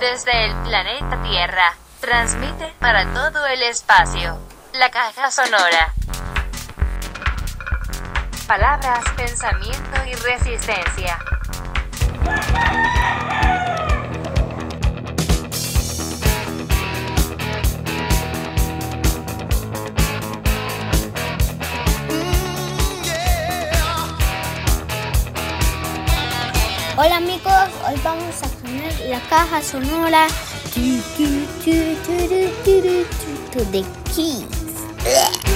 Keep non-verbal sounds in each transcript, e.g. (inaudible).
desde el planeta Tierra. Transmite para todo el espacio. La caja sonora. Palabras, pensamiento y resistencia. Hola amigos, hoy vamos a la caja sonora to, the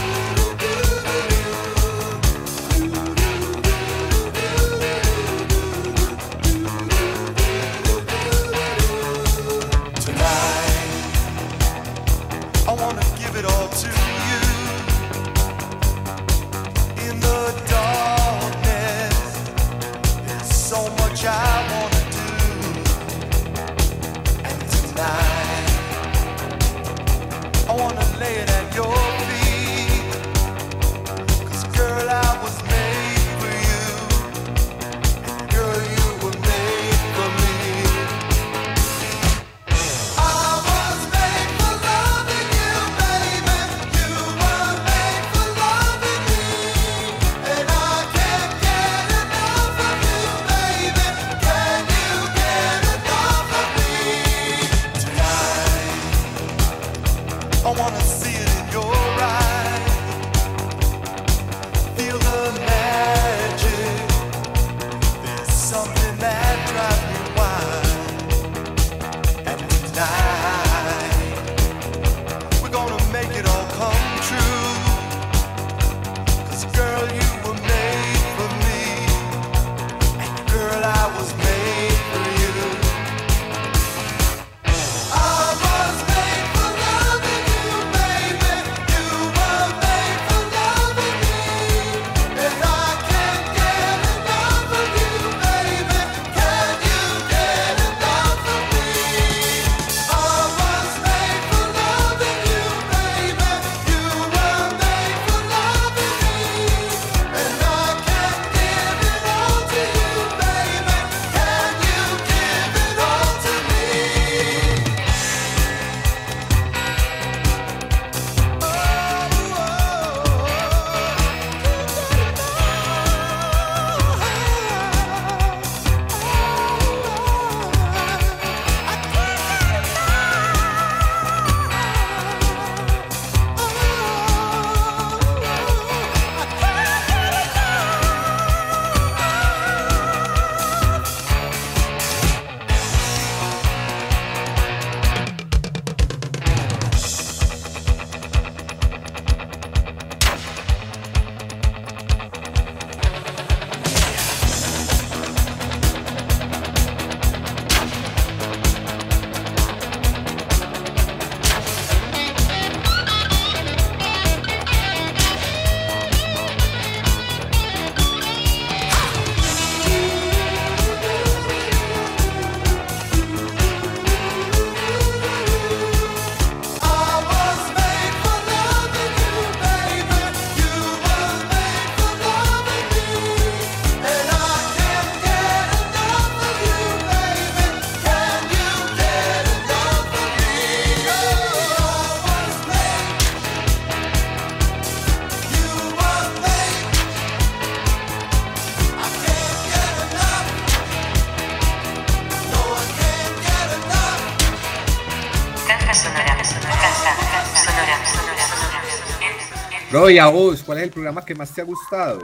Roy, a vos, ¿cuál es el programa que más te ha gustado?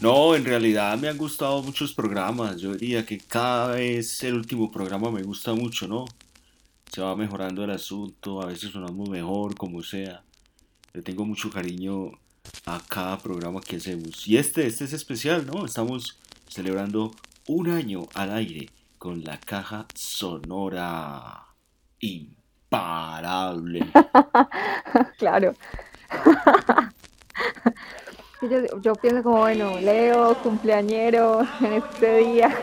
No, en realidad me han gustado muchos programas. Yo diría que cada vez el último programa me gusta mucho, ¿no? Se va mejorando el asunto, a veces sonamos mejor, como sea. Le tengo mucho cariño a cada programa que hacemos. Y este, este es especial, ¿no? Estamos celebrando un año al aire con la caja sonora imparable. (laughs) claro. (laughs) yo, pienso como, bueno, Leo, cumpleañero en este día. (laughs)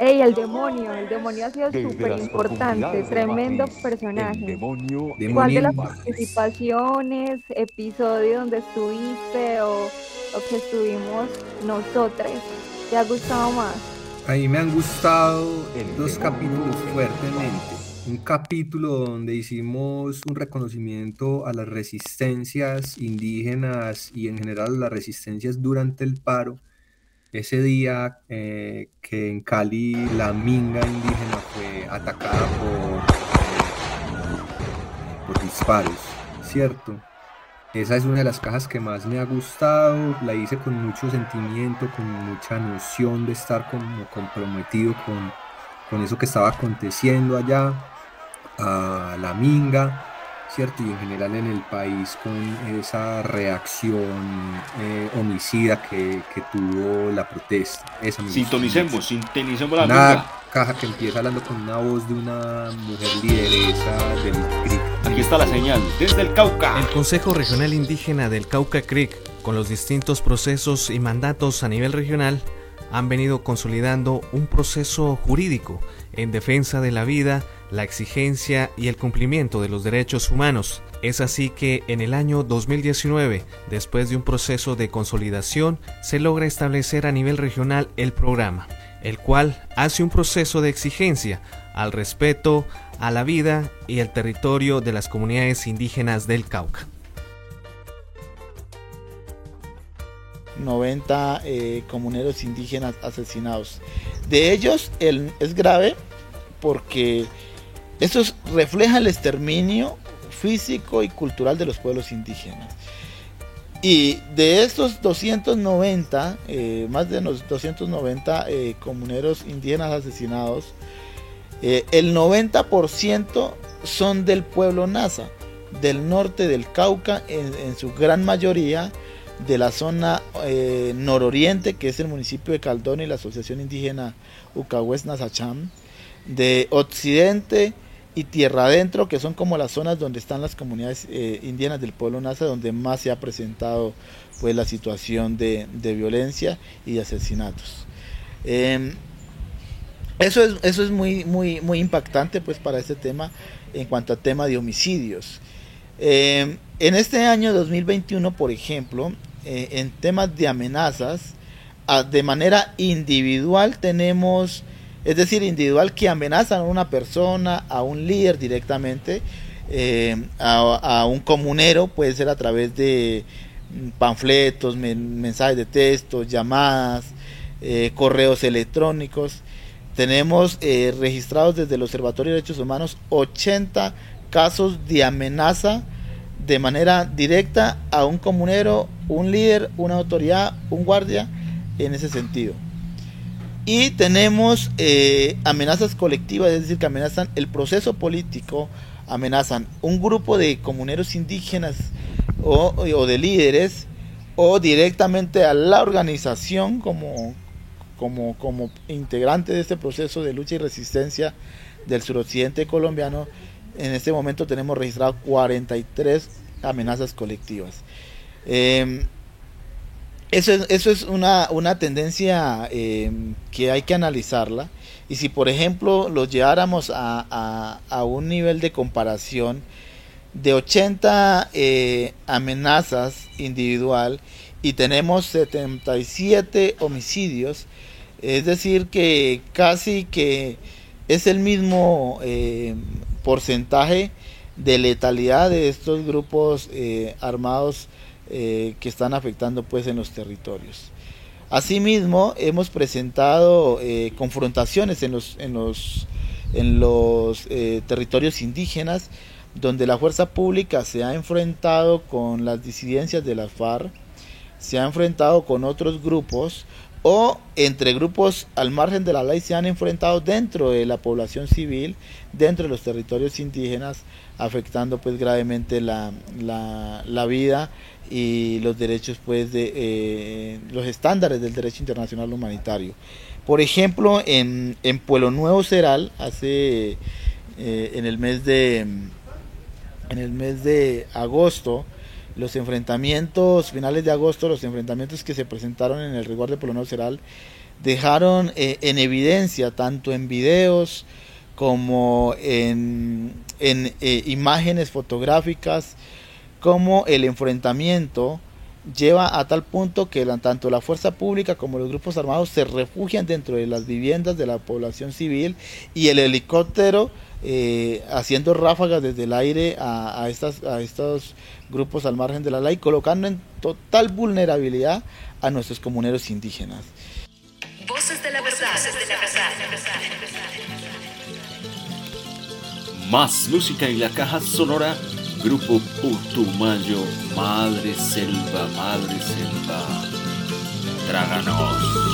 Ey, el demonio, el demonio ha sido súper importante, tremendo personaje. Demonio, ¿Cuál de las participaciones, episodio donde estuviste o, o que estuvimos nosotros te ha gustado más? A mí me han gustado dos capítulos fuertemente. Un capítulo donde hicimos un reconocimiento a las resistencias indígenas y en general las resistencias durante el paro. Ese día eh, que en Cali la minga indígena fue atacada por, eh, por disparos, ¿cierto? Esa es una de las cajas que más me ha gustado, la hice con mucho sentimiento, con mucha noción de estar como comprometido con, con eso que estaba aconteciendo allá, a la minga, ¿cierto? Y en general en el país con esa reacción eh, homicida que, que, tuvo la protesta. Esa sintonicemos, sintonicemos la Una caja que empieza hablando con una voz de una mujer lideresa del CRIC. Aquí está la señal, desde el Cauca. El Consejo Regional Indígena del Cauca Creek, con los distintos procesos y mandatos a nivel regional, han venido consolidando un proceso jurídico en defensa de la vida, la exigencia y el cumplimiento de los derechos humanos. Es así que en el año 2019, después de un proceso de consolidación, se logra establecer a nivel regional el programa, el cual hace un proceso de exigencia al respeto a la vida y el territorio de las comunidades indígenas del Cauca. 90 eh, comuneros indígenas asesinados. De ellos el, es grave porque eso refleja el exterminio físico y cultural de los pueblos indígenas. Y de estos 290, eh, más de los 290 eh, comuneros indígenas asesinados, eh, el 90% son del pueblo Nasa, del norte del Cauca, en, su gran mayoría de la zona nororiente, que es el municipio de Caldón y la Asociación Indígena Ucahues Nasacham, de occidente, y tierra adentro, que son como las zonas donde están las comunidades eh, indígenas del pueblo Nasa, donde más se ha presentado pues la situación de, violencia y de asesinatos. Em, eso es, eso es muy, muy, muy impactante pues para este tema en cuanto a tema de homicidios. Em, en este año 2021, por ejemplo, eh, en temas de amenazas, de manera individual tenemos es decir, individual que amenazan a una persona, a un líder directamente, eh, a, un comunero, puede ser a través de panfletos, mensajes de texto, llamadas, eh, correos electrónicos. Tenemos eh, registrados desde el Observatorio de Derechos Humanos 80 casos de amenaza de manera directa a un comunero, un líder, una autoridad, un guardia, en ese sentido. Y tenemos eh, amenazas colectivas, es decir, que amenazan el proceso político, amenazan un grupo de comuneros indígenas o, de líderes, o directamente a la organización como, como, como integrante de este proceso de lucha y resistencia del suroccidente colombiano. En este momento tenemos registrado 43 amenazas colectivas. Em, eso es, eso es una, una tendencia eh, que hay que analizarla. Y si, por ejemplo, lo lleváramos a, a, un nivel de comparación de 80 eh, amenazas individual y tenemos 77 homicidios, es decir, que casi que es el mismo eh, porcentaje de letalidad de estos grupos armados eh, que están afectando pues en los territorios. Asimismo, hemos presentado eh, confrontaciones en los, en los, en los eh, territorios indígenas, donde la fuerza pública se ha enfrentado con las disidencias de la FARC, se ha enfrentado con otros grupos o entre grupos al margen de la ley se han enfrentado dentro de la población civil, dentro de los territorios indígenas, afectando pues gravemente la, la vida y los derechos pues de eh, los estándares del derecho internacional humanitario. Por ejemplo en, en Pueblo Nuevo Ceral hace eh, en el mes de en el mes de agosto los enfrentamientos finales de agosto los enfrentamientos que se presentaron en el rigor de Pueblo Nuevo Ceral dejaron eh, en evidencia tanto en videos como en, en imágenes fotográficas cómo el enfrentamiento lleva a tal punto que tanto la fuerza pública como los grupos armados se refugian dentro de las viviendas de la población civil y el helicóptero eh, haciendo ráfagas desde el aire a, a, estas, a estos grupos al margen de la ley, colocando en total vulnerabilidad a nuestros comuneros indígenas. Voces de la verdad. Más música en la caja sonora Grupo Putumayo, Madre Selva, Madre Selva, tráganos.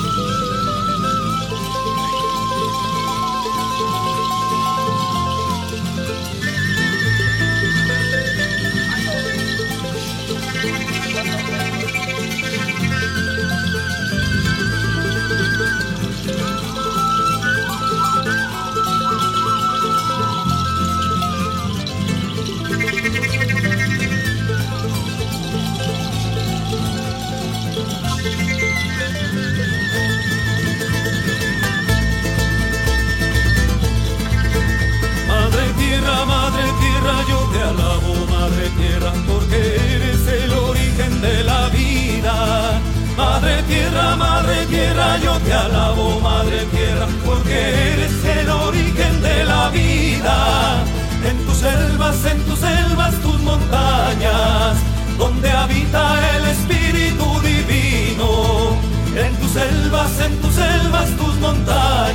Tierra, porque eres el origen de la vida. Madre tierra, madre tierra, yo te alabo, madre tierra, porque eres el origen de la vida. En tus selvas, en tus selvas, tus montañas, donde habita el Espíritu Divino. En tus selvas, en tus selvas, tus montañas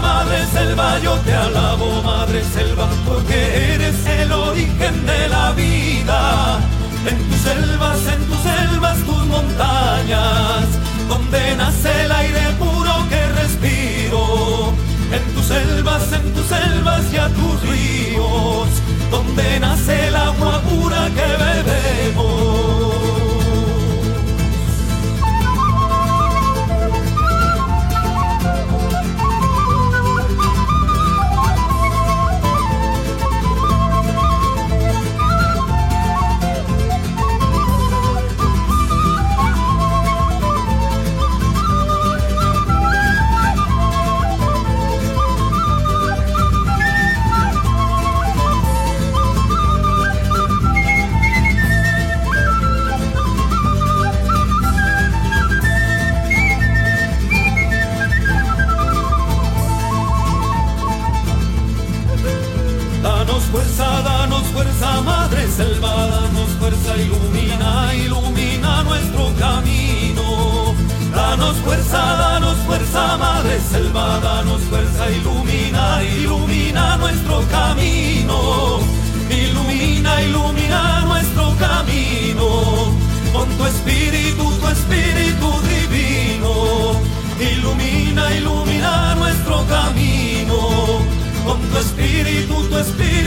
madre selva, yo te alabo madre selva, porque eres el origen de la vida. En tus selvas, en tus selvas, tus montañas, donde nace la must be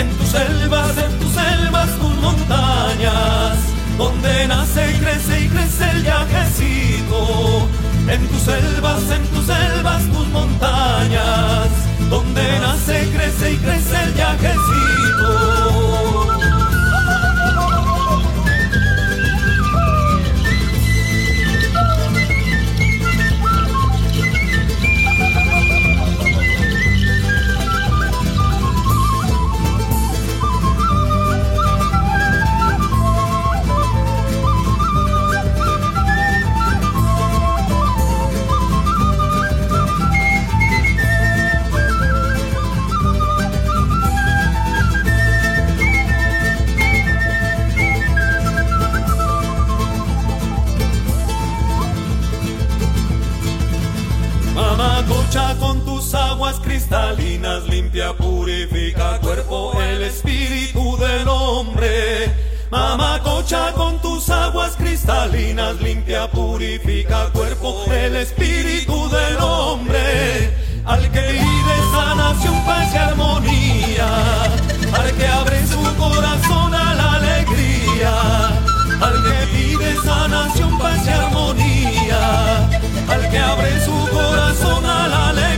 en tus selvas, en tus selvas, tus montañas, donde nace y crece y crece el viajecito. En tus selvas, en tus selvas, tus montañas, donde nace, crece y crece el viajecito. cristalinas, limpia, purifica cuerpo, el espíritu del hombre. Mamacocha con tus aguas cristalinas, limpia, purifica cuerpo, el espíritu del hombre. Al que vive sanación, paz y armonía, al que abre su corazón a la alegría, al que pide sanación, paz y armonía, al que abre su corazón a la alegría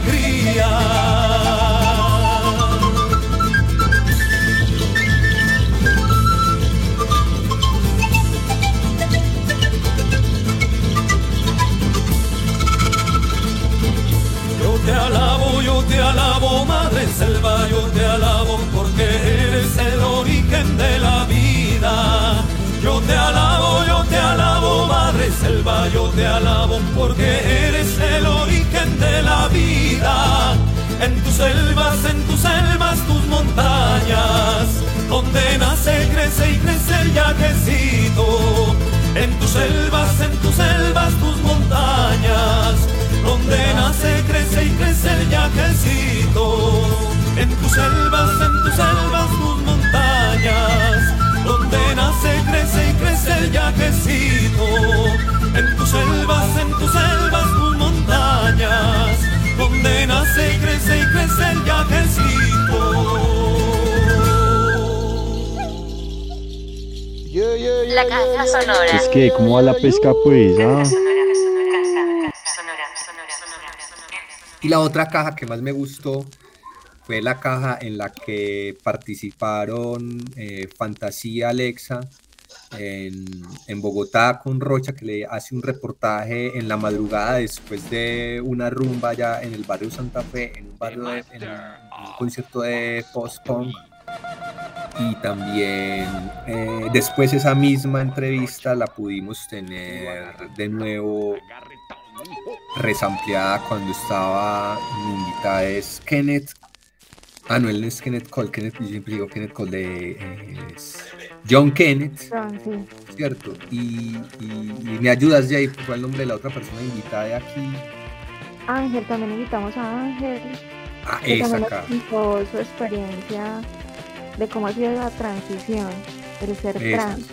que, ¿cómo va la pesca, pues? Ah? Y la otra caja que más me gustó fue la caja en la que participaron eh, Fantasía Alexa en, en, Bogotá con Rocha, que le hace un reportaje en la madrugada después de una rumba allá en el barrio Santa Fe, en un, barrio de, en un concierto de post-punk. Y también eh, después esa misma entrevista la pudimos tener de nuevo resampleada cuando estaba mi invitada es Kenneth. Ah, no, él no es Kenneth Cole, Kenneth, yo siempre digo Kenneth Cole de John Kenneth. John, sí. ¿Cierto? Y, y, y, me ayudas, Jay, ¿cuál es el nombre de la otra persona invitada de aquí? Ángel, también invitamos a Ángel. Ah, que esa contó su experiencia de cómo ha sido la transición, el ser trans.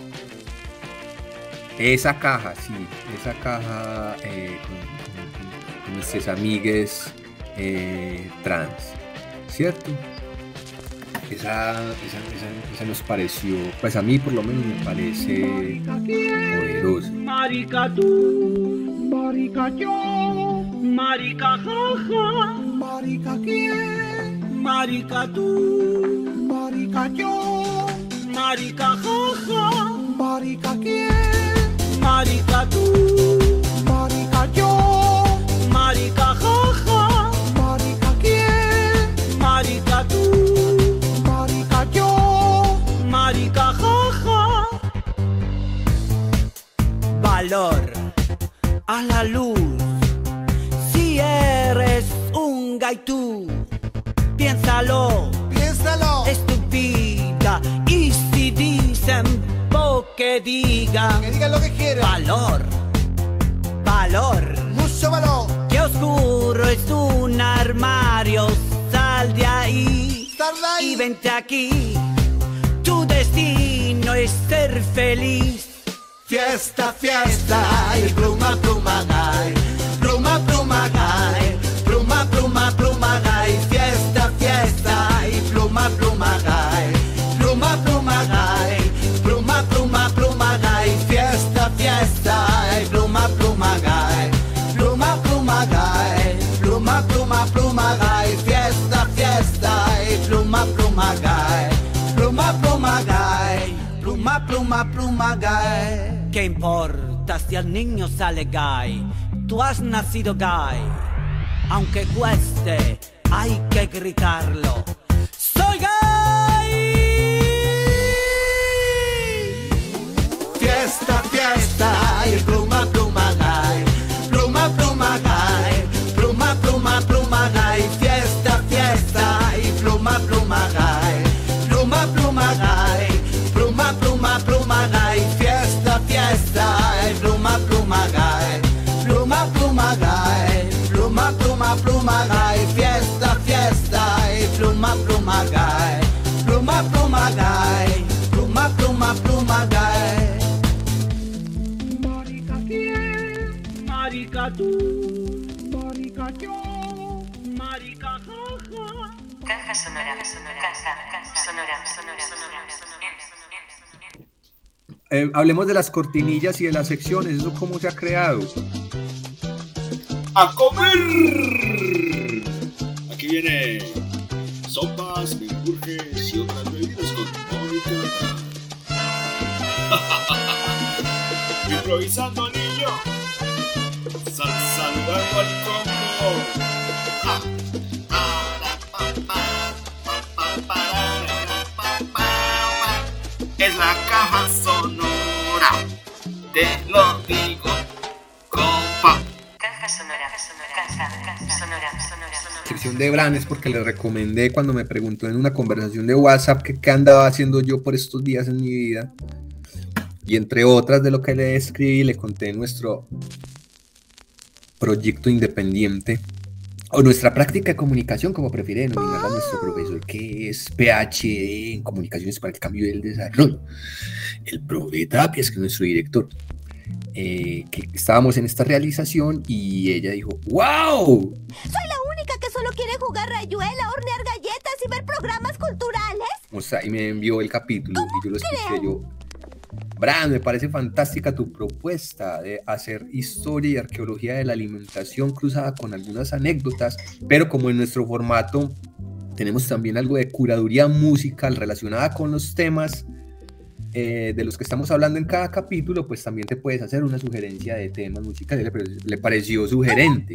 Esa caja, sí, esa caja eh, con, con- con nuestras amigues eh, trans, ¿cierto? Esa, esa, esa- esa nos pareció, pues a mí por lo menos me parece poderosa. Marica tú, marica yo, marica jaja, marica quién, marica tú, a la luz. Si eres un gaitú, piénsalo, piénsalo. Es tu vida y si dicen po que digan, que digan lo que quieran. Valor, valor, mucho valor. Qué oscuro es un armario, sal de ahí, y vente aquí. Tu destino es ser feliz. Fiesta, fiesta, y pluma, pluma, gay. Pluma, pluma, gay. Pluma, pluma, pluma, gay. Fiesta, fiesta, y pluma, pluma, gay. Pluma, pluma, gay. Pluma, pluma, pluma, gay. Fiesta, fiesta, y pluma, pluma, gay. Pluma, pluma, gay. Pluma, pluma, pluma, gay. Fiesta, fiesta, pluma, pluma, gay. Pluma, pluma. Pluma, pluma, pluma. ¿Qué importa si el niño sale gay? Tú has nacido gay. Aunque cueste, hay que gritarlo. ¡Soy gay! Fiesta, fiesta, y pluma, pluma, sonora, sonora, sonora, sonora, sonora, sonora. Eh, hablemos de las cortinillas y de las secciones, eso cómo se ha creado. ¡A comer! Aquí viene sopas, menjurjes y otras bebidas con. (laughs) Improvisando niño. Sal saludando al Te lo digo, compa. Caja sonora, sonora, caja, caja, sonora, sonora, sonora. sección de Bran es porque le recomendé cuando me preguntó en una conversación de WhatsApp que qué andaba haciendo yo por estos días en mi vida. Y entre otras de lo que le escribí, le conté nuestro proyecto independiente o nuestra práctica de comunicación, como prefiere denominarla nuestro profesor, que es PhD en comunicaciones para el cambio y el desarrollo. El profe Tapias, que es nuestro director. Eh, que estábamos en esta realización y ella dijo, ¡Wow! Soy la única que solo quiere jugar rayuela, hornear galletas y ver programas culturales. O sea, y me envió el capítulo y yo lo escuché yo. Bran, me parece fantástica tu propuesta de hacer historia y arqueología de la alimentación cruzada con algunas anécdotas, pero como en nuestro formato tenemos también algo de curaduría musical relacionada con los temas eh, de los que estamos hablando en cada capítulo, pues también te puedes hacer una sugerencia de temas musicales. Le, pare- le pareció sugerente.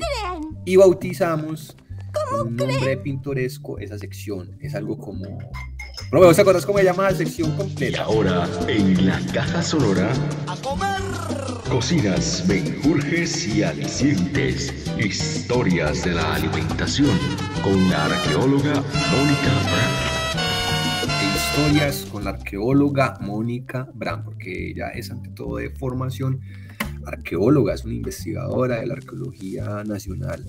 Y bautizamos con un nombre pintoresco esa sección. Es algo como... Profe, ¿vos te acuerdas cómo se llama la sección completa? Ahora, en la caja sonora, cocinas, menjurjes y alicientes, historias de la alimentación, con la arqueóloga Mónica Brandt. Historias con la arqueóloga Mónica Bram, porque ella es ante todo de formación arqueóloga, es una investigadora de la arqueología nacional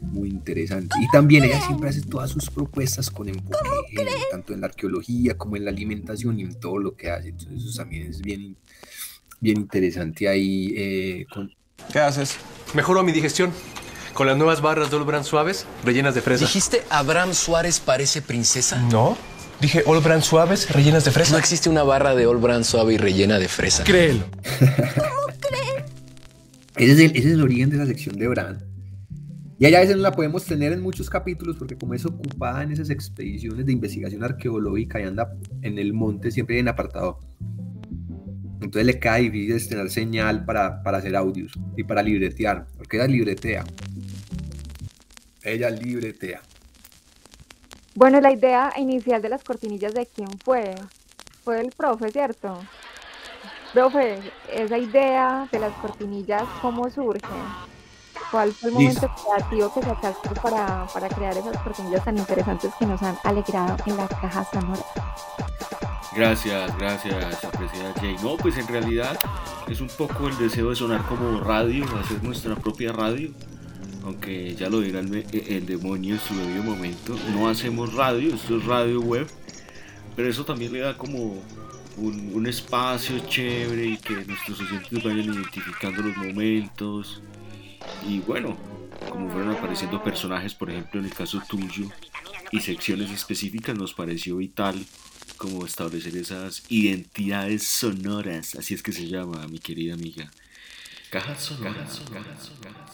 muy interesante. Y también ella siempre hace todas sus propuestas con enfoque en- tanto en la arqueología como en la alimentación y en todo lo que hace. Entonces eso también es bien, bien interesante ahí. eh, con- ¿Qué haces? Mejoro mi digestión. Con las nuevas barras de Brand suaves, rellenas de fresa. ¿Dijiste Abraham Suárez parece princesa? No. Dije All Brand suaves, rellenas de fresa. No existe una barra de All Brand suave y rellena de fresa. Créelo. Ese es, el, ese es el origen de esa sección de Bran. Y allá a veces no la podemos tener en muchos capítulos porque como es ocupada en esas expediciones de investigación arqueológica y anda en el monte siempre en apartado. Entonces le cae difícil tener señal para, para hacer audios y para libretear, porque ella libretea. Ella libretea. Bueno, la idea inicial de las cortinillas de quién fue? Fue el profe, ¿cierto? Profe, esa idea de las cortinillas, ¿cómo surge? ¿Cuál fue el momento Listo. creativo que sacaste para, para crear esas cortinillas tan interesantes que nos han alegrado en la caja sonora? Gracias, gracias, apreciada Jay. No, pues en realidad es un poco el deseo de sonar como radio, hacer nuestra propia radio. Aunque ya lo dirá el, me- el demonio en su debido momento. No hacemos radio, esto es radio web. Pero eso también le da como un, un espacio chévere y que nuestros oyentes vayan identificando los momentos. Y bueno, como fueron apareciendo personajes, por ejemplo en el caso tuyo, y secciones específicas, nos pareció vital como establecer esas identidades sonoras, así es que se llama, mi querida amiga. Caja sonora,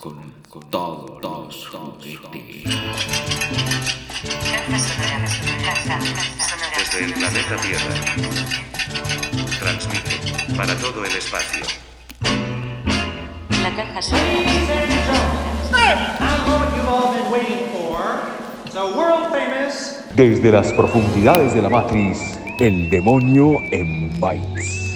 con, con todo, todo su juguete. Desde el planeta Tierra. Transmite para todo el espacio. La caja And what you've all been waiting for, the world famous Desde las profundidades de la matriz, el demonio en bytes.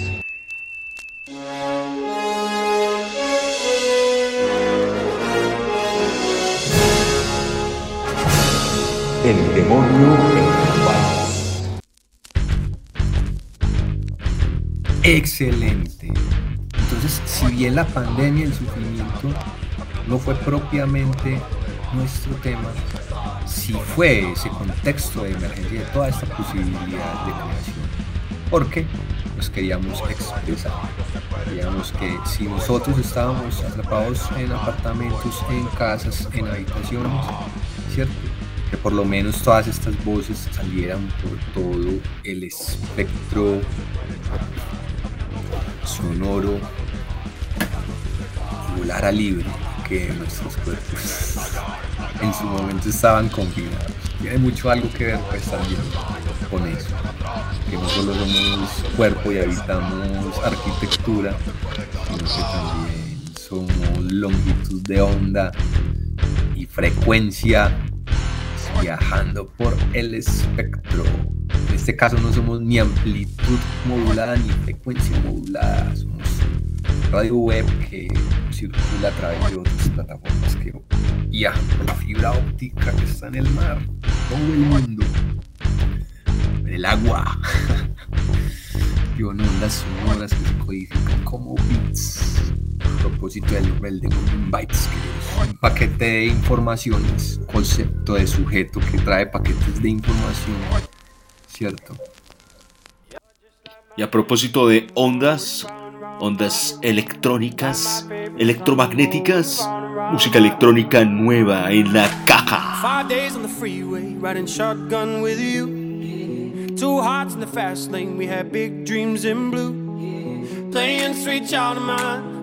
Excelente. Entonces, si bien la pandemia y el sufrimiento no fue propiamente nuestro tema, sí fue ese contexto de emergencia de toda esta posibilidad de creación. Porque nos queríamos expresar. Digamos que si nosotros estábamos atrapados en apartamentos, en casas, en habitaciones, ¿cierto? Que por lo menos todas estas voces salieran por todo el espectro sonoro, volara libre que nuestros cuerpos en su momento estaban confinados. Tiene mucho algo que ver pues también con eso, que no solo somos cuerpo y habitamos arquitectura, sino que también somos longitud de onda y frecuencia viajando por el espectro. En este caso no somos ni amplitud modulada ni frecuencia modulada, somos radio web que circula a través de otras plataformas que viajan por la fibra óptica que está en el mar, todo el mundo, en el agua, y en ondas sonoras que se codifican como bits. A propósito del nombre del demonio bytes, que es un paquete de informaciones, concepto de sujeto que trae paquetes de información, ¿cierto? Y a propósito de ondas, ondas electrónicas, electromagnéticas, música electrónica nueva en la caja. Five days on the freeway, riding shotgun with you. Two hearts in the fast lane, we had big dreams in blue. Playing sweet child of mine,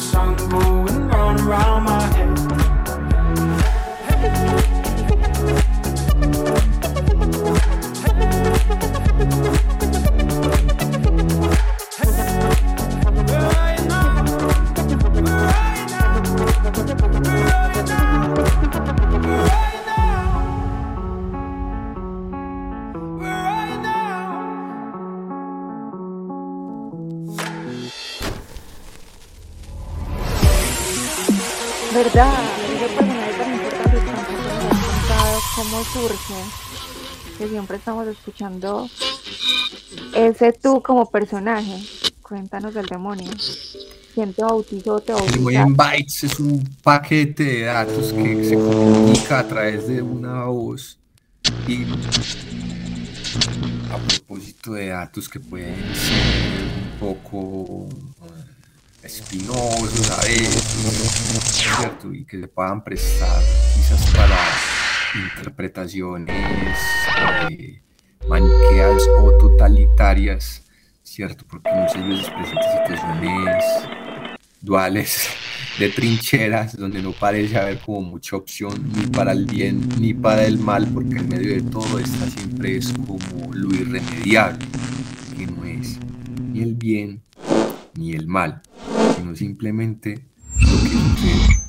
surge. Que siempre estamos escuchando ese tú como personaje. Cuéntanos del demonio. ¿Quién te bautizó? ¿Te El bautizaste? Moyen Bytes es un paquete de datos que se comunica a través de una voz y a propósito de datos que pueden ser un poco espinosos a veces, ¿cierto? Y que se puedan prestar quizás para interpretaciones eh, maniqueas o totalitarias, ¿cierto? Porque muchas veces presentan situaciones duales (laughs) de trincheras donde no parece haber como mucha opción ni para el bien ni para el mal porque en medio de todo está siempre es como lo irremediable que no es ni el bien ni el mal sino simplemente lo que sucede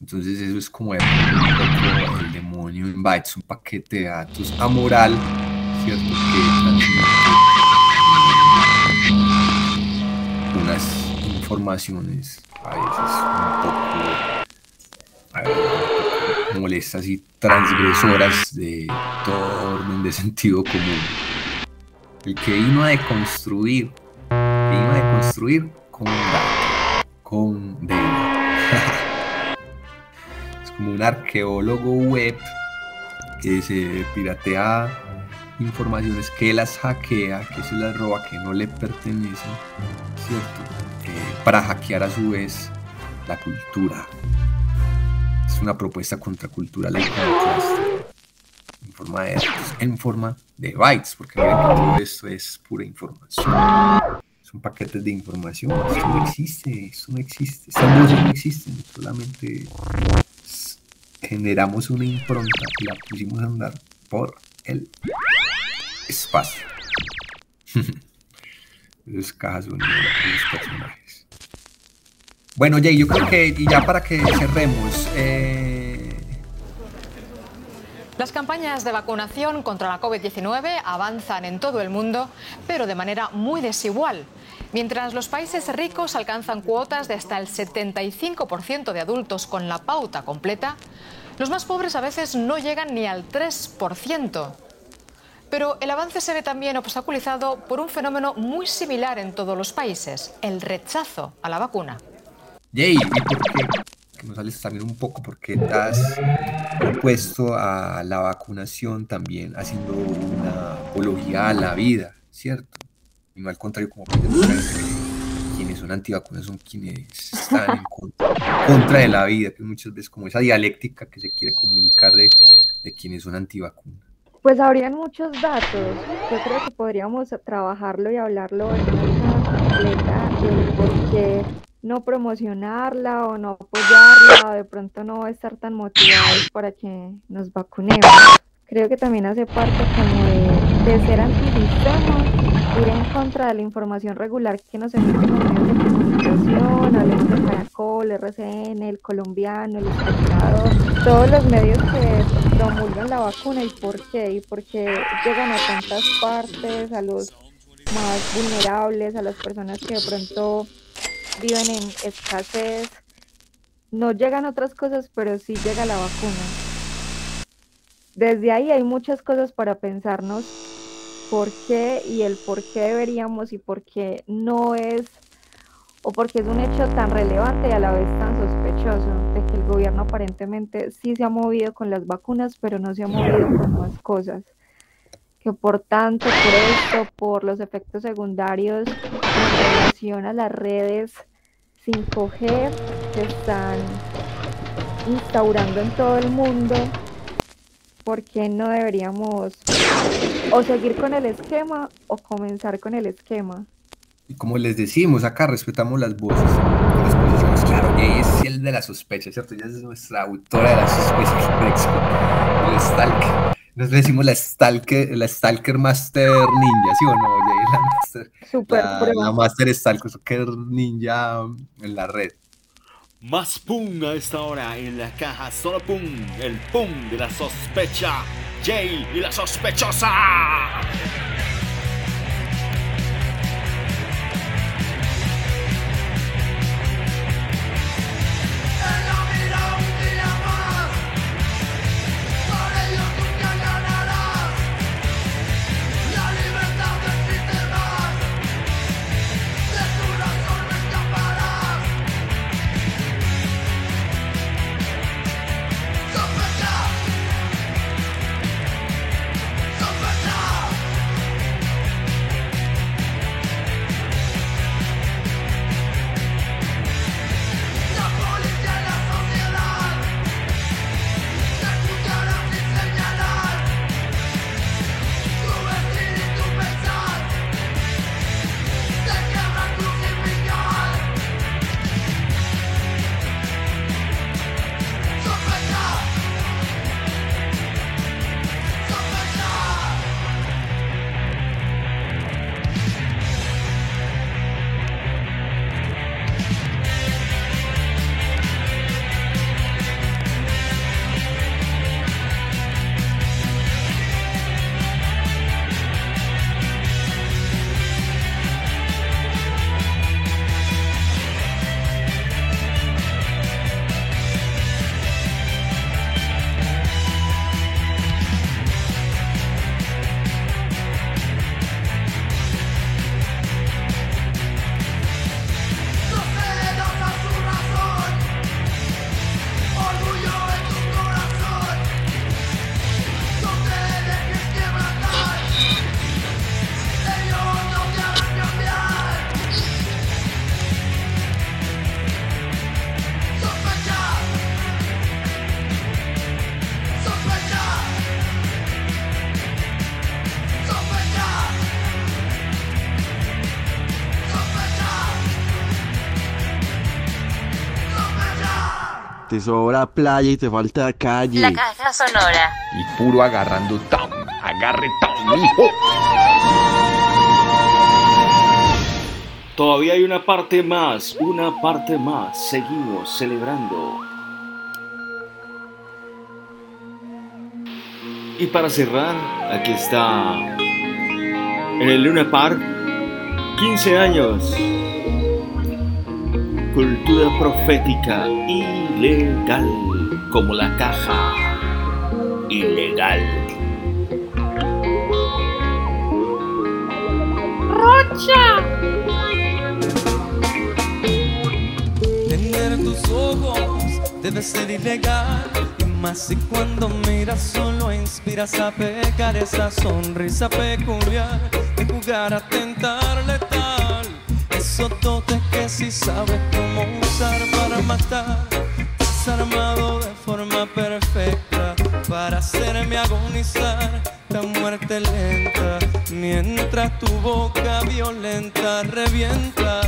entonces eso es como el, en bytes un paquete de datos amoral cierto que transmite unas informaciones a veces un poco molestas y transgresoras de todo orden de sentido común. El que vino a deconstruir, vino a deconstruir con condena. es (laughs) como un arqueólogo web que se piratea informaciones, que las hackea, que se las roba, que no le pertenecen, ¿cierto? Eh, para hackear a su vez la cultura. Es una propuesta contracultural en forma de en forma de bytes, porque miren que todo esto es pura información. Son paquetes de información. Esto no existe, esto no existe. Estas voces no existen, solamente generamos una impronta y la pusimos a andar por el espacio. Esas cajas son los personajes. Bueno, Jay, yo creo que, y ya para que cerremos, eh, Las campañas de vacunación contra la COVID-19 avanzan en todo el mundo, pero de manera muy desigual. Mientras los países ricos alcanzan cuotas de hasta el 75% de adultos con la pauta completa, los más pobres a veces no llegan ni al 3%. Pero el avance se ve también obstaculizado por un fenómeno muy similar en todos los países, el rechazo a la vacuna. Jay, ¿y por qué? Que nos sales también un poco porque has opuesto a la vacunación también haciendo una apología a la vida, ¿cierto? Y no al contrario, como que quienes son antivacunas son quienes están en contra, contra de la vida, que muchas veces como esa dialéctica que se quiere comunicar de, quienes son antivacunas. Pues habrían muchos datos. Yo creo que podríamos trabajarlo y hablarlo en una charla completa de por qué no promocionarla o no apoyarla o de pronto no estar tan motivados para que nos vacunemos. Creo que también hace parte como de, ser antisistema, ir en contra de la información regular que nos emiten los medios de comunicación, hablemos de Caracol, RCN, El Colombiano, El Espectador, todos los medios que promulgan la vacuna y por qué, y por qué llegan a tantas partes, a los más vulnerables, a las personas que de pronto viven en escasez. No llegan otras cosas, pero sí llega la vacuna. Desde ahí hay muchas cosas para pensarnos por qué y el por qué deberíamos y por qué no es o porque es un hecho tan relevante y a la vez tan sospechoso de que el gobierno aparentemente sí se ha movido con las vacunas, pero no se ha movido con más cosas. Que por tanto, por esto, por los efectos secundarios en relación a las redes 5G que están instaurando en todo el mundo, ¿por qué no deberíamos o seguir con el esquema o comenzar con el esquema? Y como les decimos acá, respetamos las voces, las posiciones. Claro, ella es el de la sospecha, ¿cierto? Ella es nuestra autora de la sospecha. (laughs) El Stalker. Nos decimos la Stalker, la Stalker Master Ninja, ¿sí o no? La Master, Super la, la Master Stalker Ninja en la red. Más pum a esta hora en la caja, solo pum, el pum de la sospecha. Jay y la sospechosa. Te sobra playa y te falta calle. La caja sonora. Y puro agarrando town. Agarre town, mijo. Todavía hay una parte más, una parte más. Seguimos celebrando. Y para cerrar, aquí está en el Luna Park, 15 años. Cultura profética ilegal, como la caja ilegal. ¡Rocha! Tener tus ojos debe ser ilegal. Y más si cuando miras solo inspiras a pecar esa sonrisa peculiar de jugar a tentar letal. Eso tote que si sabes cómo usar para matar. Estás armado de forma perfecta para hacerme agonizar. La muerte lenta mientras tu boca violenta revienta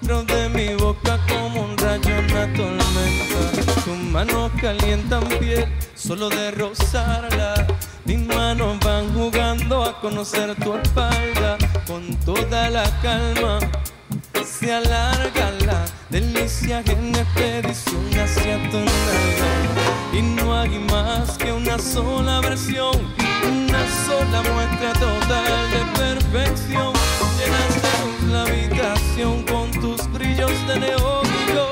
dentro de mi boca como un rayo en la tormenta. Tus manos calientan piel solo de rozarla. Mis manos van jugando a conocer tu espalda con toda la calma. Se alarga la delicia en expedición hacia tu nalga. Y no hay más que una sola versión, una sola muestra total de perfección. Llenaste la habitación con tus brillos de neón y yo,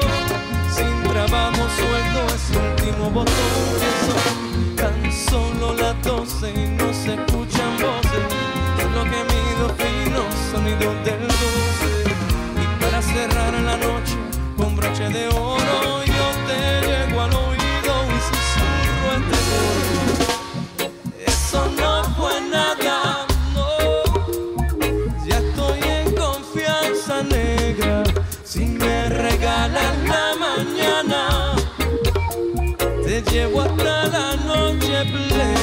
sin trabajo sueldo ese último botón que son tan solo las doce y no se escuchan voces, solo que mido finos sonidos del de oro, yo te llego al oído y susurro este coro. Eso no fue nada, no. Ya estoy en confianza negra. Si me regalas la mañana, te llevo hasta la noche plena.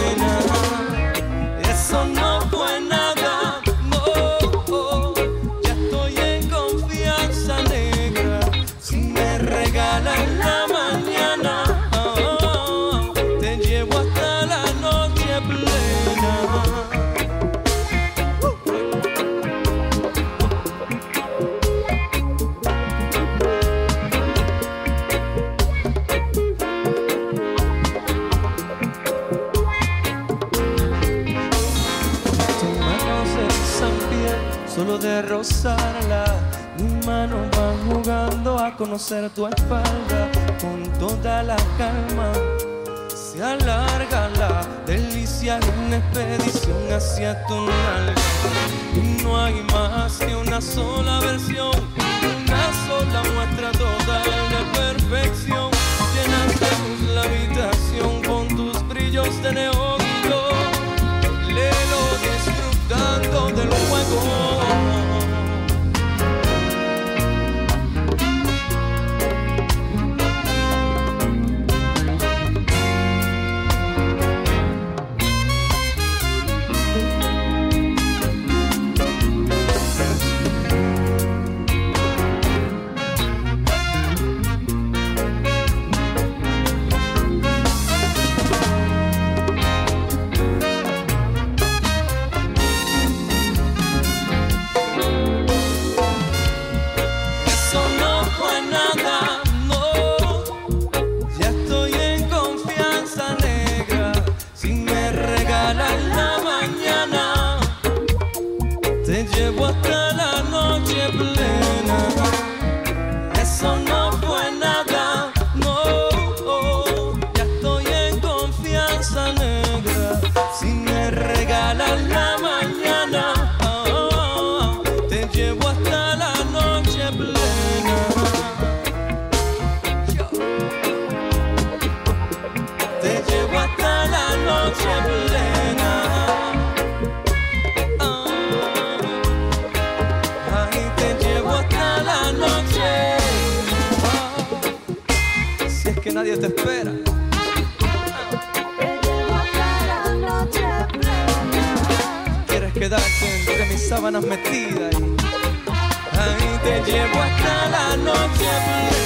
Conocer tu espalda con toda la calma. Se alarga la delicia de una expedición hacia tu nalga. Y no hay más que una sola versión, una sola muestra total de perfección. Llenaste la habitación con tus brillos de neón metidas Ahí te llevo hasta la noche.